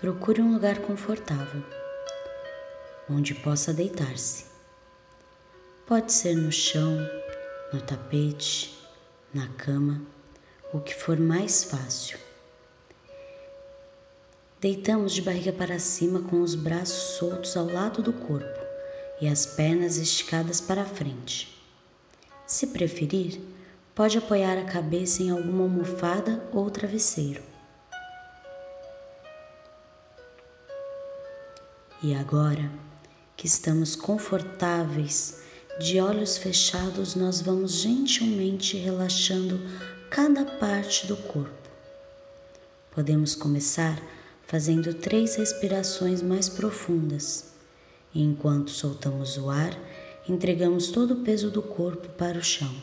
procure um lugar confortável, onde possa deitar-se. Pode ser no chão, no tapete, na cama, o que for mais fácil. Deitamos de barriga para cima com os braços soltos ao lado do corpo e as pernas esticadas para frente. Se preferir, pode apoiar a cabeça em alguma almofada ou travesseiro. E agora que estamos confortáveis, de olhos fechados, nós vamos gentilmente relaxando cada parte do corpo. Podemos começar fazendo três respirações mais profundas. E enquanto soltamos o ar, entregamos todo o peso do corpo para o chão.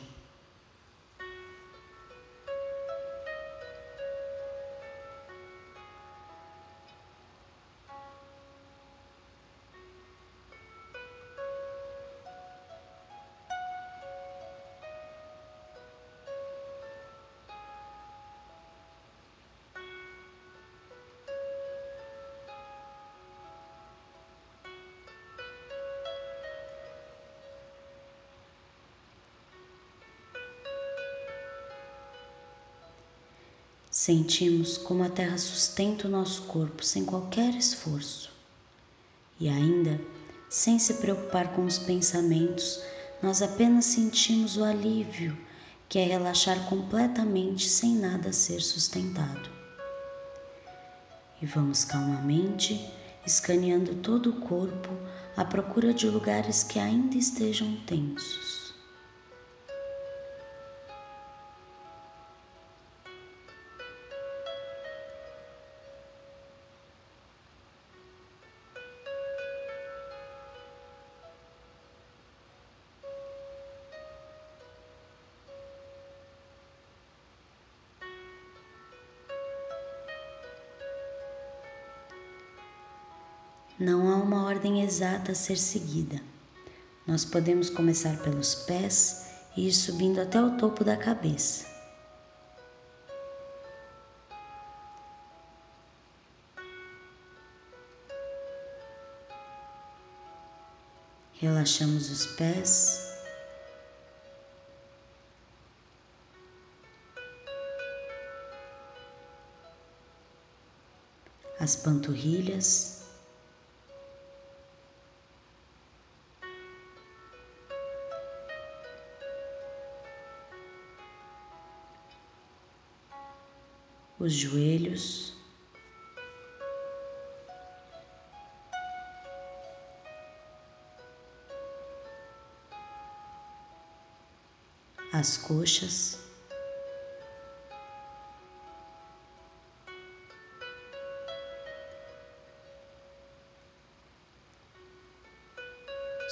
Sentimos como a terra sustenta o nosso corpo sem qualquer esforço. E ainda, sem se preocupar com os pensamentos, nós apenas sentimos o alívio, que é relaxar completamente sem nada ser sustentado. E vamos calmamente escaneando todo o corpo à procura de lugares que ainda estejam tensos. Não há uma ordem exata a ser seguida. Nós podemos começar pelos pés e ir subindo até o topo da cabeça. Relaxamos os pés. As panturrilhas. Os joelhos, as coxas.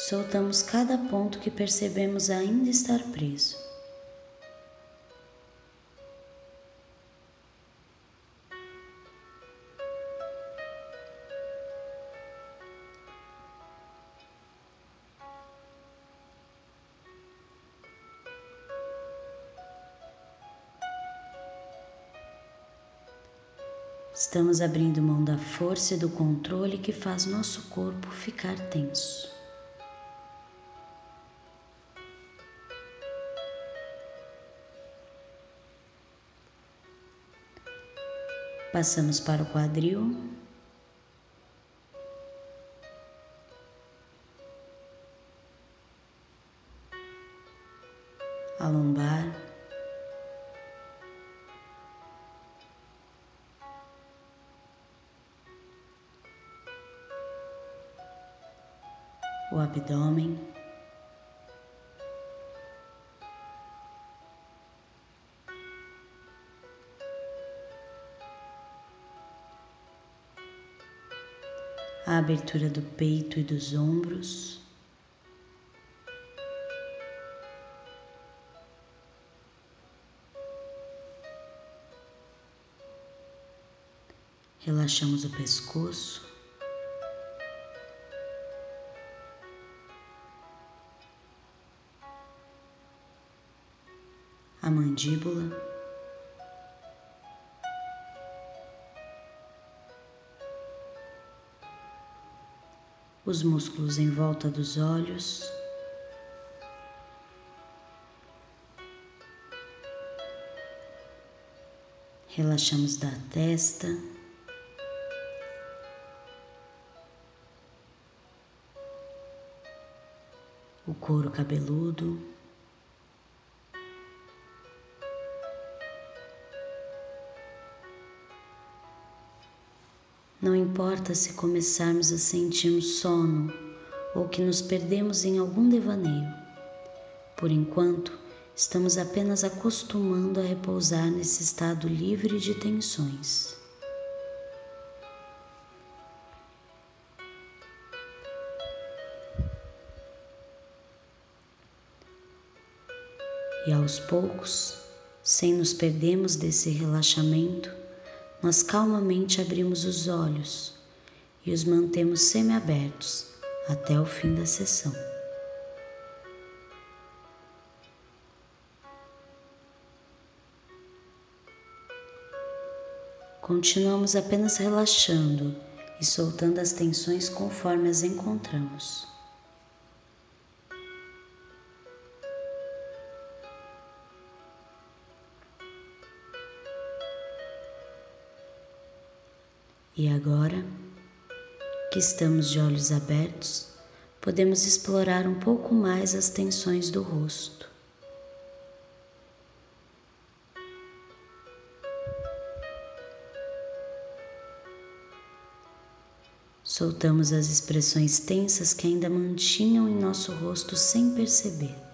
Soltamos cada ponto que percebemos ainda estar preso. Estamos abrindo mão da força e do controle que faz nosso corpo ficar tenso. Passamos para o quadril. A lombar. O abdômen. A abertura do peito e dos ombros. Relaxamos o pescoço. A mandíbula. os músculos em volta dos olhos. Relaxamos da testa. O couro cabeludo. Não importa se começarmos a sentirmos sono ou que nos perdemos em algum devaneio. Por enquanto, estamos apenas acostumando a repousar nesse estado livre de tensões. E aos poucos, sem nos perdermos desse relaxamento, nós calmamente abrimos os olhos e os mantemos semiabertos até o fim da sessão. Continuamos apenas relaxando e soltando as tensões conforme as encontramos. E agora que estamos de olhos abertos, podemos explorar um pouco mais as tensões do rosto. Soltamos as expressões tensas que ainda mantinham em nosso rosto sem perceber.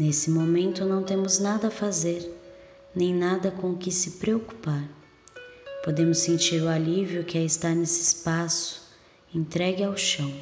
Nesse momento não temos nada a fazer, nem nada com o que se preocupar. Podemos sentir o alívio que é estar nesse espaço entregue ao chão.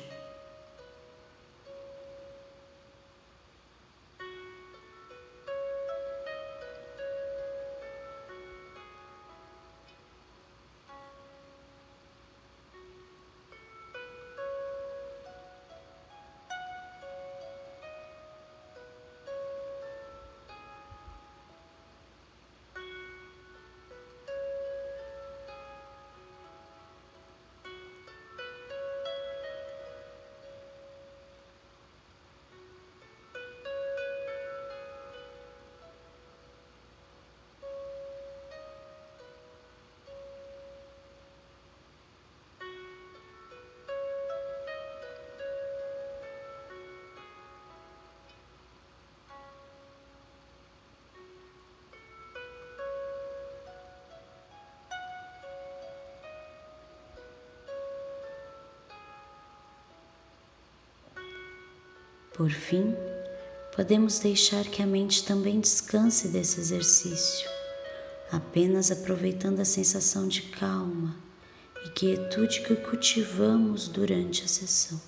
Por fim, podemos deixar que a mente também descanse desse exercício, apenas aproveitando a sensação de calma e quietude que cultivamos durante a sessão.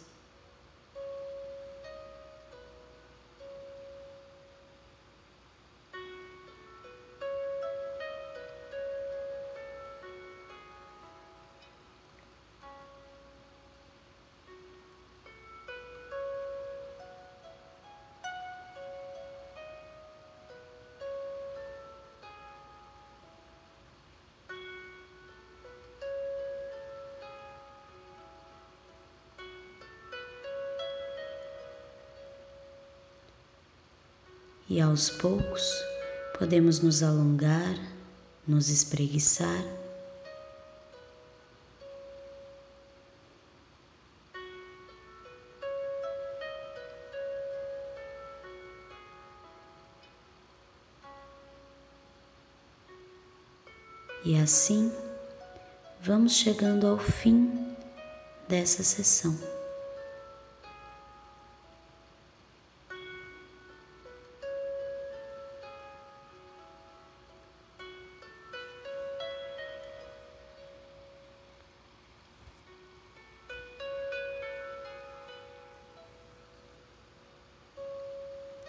E aos poucos podemos nos alongar, nos espreguiçar. E assim vamos chegando ao fim dessa sessão.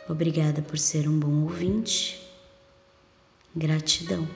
Obrigada por ser um bom ouvinte. Gratidão.